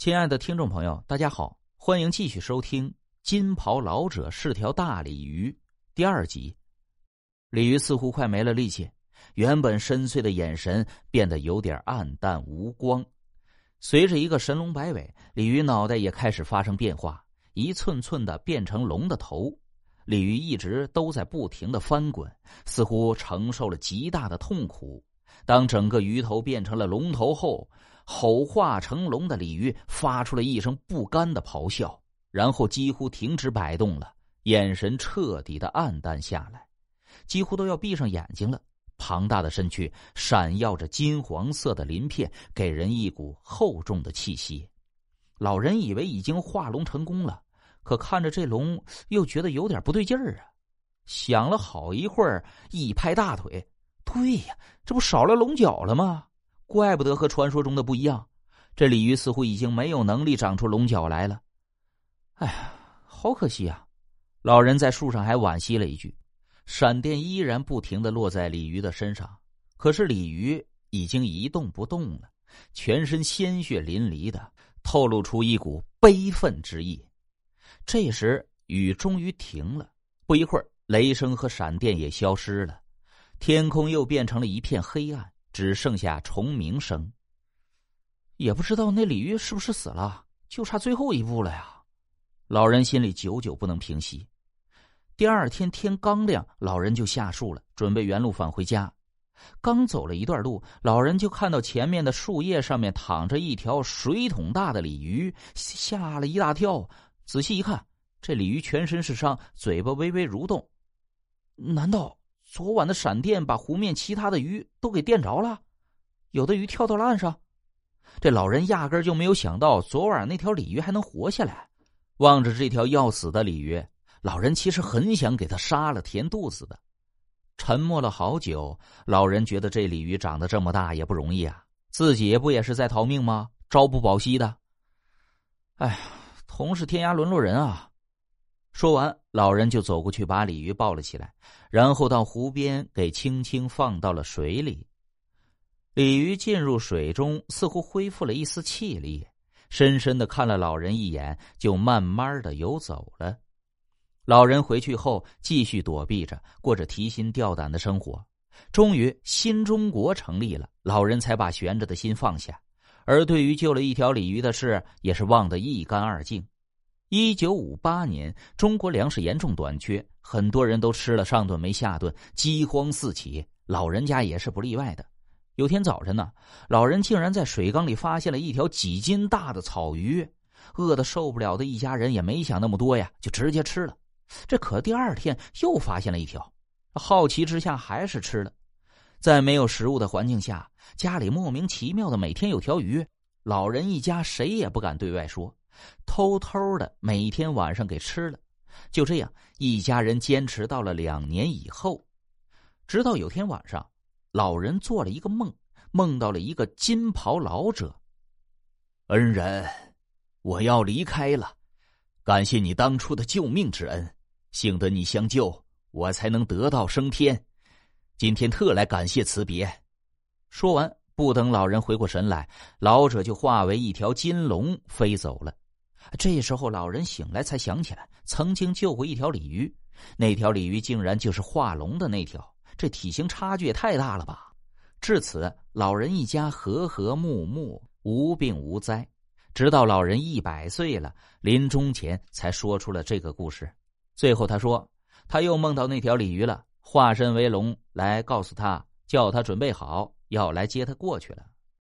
亲爱的听众朋友，大家好，欢迎继续收听《金袍老者是条大鲤鱼》第二集。鲤鱼似乎快没了力气，原本深邃的眼神变得有点暗淡无光。随着一个神龙摆尾，鲤鱼脑袋也开始发生变化，一寸寸的变成龙的头。鲤鱼一直都在不停的翻滚，似乎承受了极大的痛苦。当整个鱼头变成了龙头后，吼化成龙的鲤鱼发出了一声不甘的咆哮，然后几乎停止摆动了，眼神彻底的暗淡下来，几乎都要闭上眼睛了。庞大的身躯闪耀着金黄色的鳞片，给人一股厚重的气息。老人以为已经化龙成功了，可看着这龙，又觉得有点不对劲儿啊。想了好一会儿，一拍大腿。对呀，这不少了龙角了吗？怪不得和传说中的不一样，这鲤鱼似乎已经没有能力长出龙角来了。哎呀，好可惜啊！老人在树上还惋惜了一句。闪电依然不停的落在鲤鱼的身上，可是鲤鱼已经一动不动了，全身鲜血淋漓的，透露出一股悲愤之意。这时雨终于停了，不一会儿，雷声和闪电也消失了。天空又变成了一片黑暗，只剩下虫鸣声。也不知道那鲤鱼是不是死了，就差最后一步了呀！老人心里久久不能平息。第二天天刚亮，老人就下树了，准备原路返回家。刚走了一段路，老人就看到前面的树叶上面躺着一条水桶大的鲤鱼，吓了一大跳。仔细一看，这鲤鱼全身是伤，嘴巴微微蠕动。难道？昨晚的闪电把湖面其他的鱼都给电着了，有的鱼跳到了岸上。这老人压根就没有想到昨晚那条鲤鱼还能活下来。望着这条要死的鲤鱼，老人其实很想给它杀了填肚子的。沉默了好久，老人觉得这鲤鱼长得这么大也不容易啊，自己不也是在逃命吗？朝不保夕的。哎呀，同是天涯沦落人啊！说完，老人就走过去把鲤鱼抱了起来，然后到湖边给轻轻放到了水里。鲤鱼进入水中，似乎恢复了一丝气力，深深的看了老人一眼，就慢慢的游走了。老人回去后，继续躲避着，过着提心吊胆的生活。终于，新中国成立了，老人才把悬着的心放下，而对于救了一条鲤鱼的事，也是忘得一干二净。一九五八年，中国粮食严重短缺，很多人都吃了上顿没下顿，饥荒四起，老人家也是不例外的。有天早晨呢，老人竟然在水缸里发现了一条几斤大的草鱼，饿得受不了的一家人也没想那么多呀，就直接吃了。这可第二天又发现了一条，好奇之下还是吃了。在没有食物的环境下，家里莫名其妙的每天有条鱼，老人一家谁也不敢对外说。偷偷的每天晚上给吃了，就这样一家人坚持到了两年以后，直到有天晚上，老人做了一个梦，梦到了一个金袍老者。恩人，我要离开了，感谢你当初的救命之恩，幸得你相救，我才能得道升天。今天特来感谢辞别。说完，不等老人回过神来，老者就化为一条金龙飞走了。这时候，老人醒来才想起来，曾经救过一条鲤鱼，那条鲤鱼竟然就是化龙的那条，这体型差距也太大了吧！至此，老人一家和和睦睦，无病无灾，直到老人一百岁了，临终前才说出了这个故事。最后，他说他又梦到那条鲤鱼了，化身为龙来告诉他，叫他准备好，要来接他过去了。